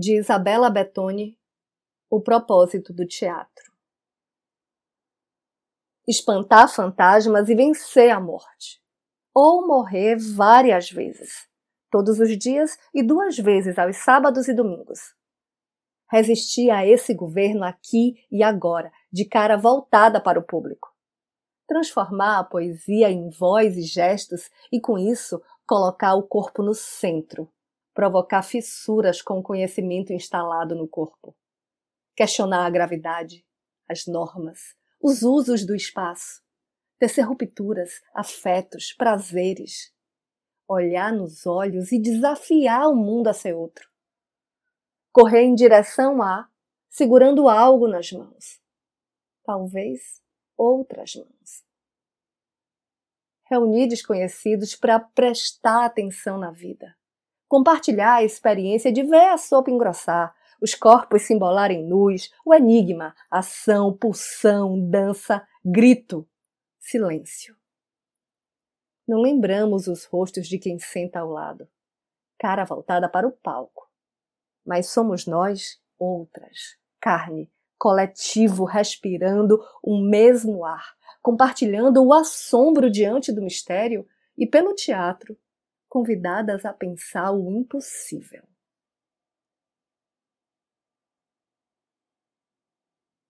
de Isabela Bettoni, O propósito do teatro. Espantar fantasmas e vencer a morte. Ou morrer várias vezes, todos os dias e duas vezes aos sábados e domingos. Resistir a esse governo aqui e agora, de cara voltada para o público. Transformar a poesia em voz e gestos e, com isso, colocar o corpo no centro, provocar fissuras com o conhecimento instalado no corpo, questionar a gravidade, as normas, os usos do espaço, tecer rupturas, afetos, prazeres, olhar nos olhos e desafiar o mundo a ser outro, correr em direção a, segurando algo nas mãos, talvez outras mãos reunir desconhecidos para prestar atenção na vida. Compartilhar a experiência de ver a sopa engrossar, os corpos se embolarem nus, o enigma, ação, pulsão, dança, grito, silêncio. Não lembramos os rostos de quem senta ao lado, cara voltada para o palco. Mas somos nós outras, carne, coletivo respirando o mesmo ar, compartilhando o assombro diante do mistério e pelo teatro, convidadas a pensar o impossível.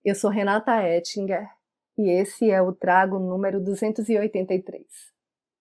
Eu sou Renata Ettinger e esse é o trago número 283.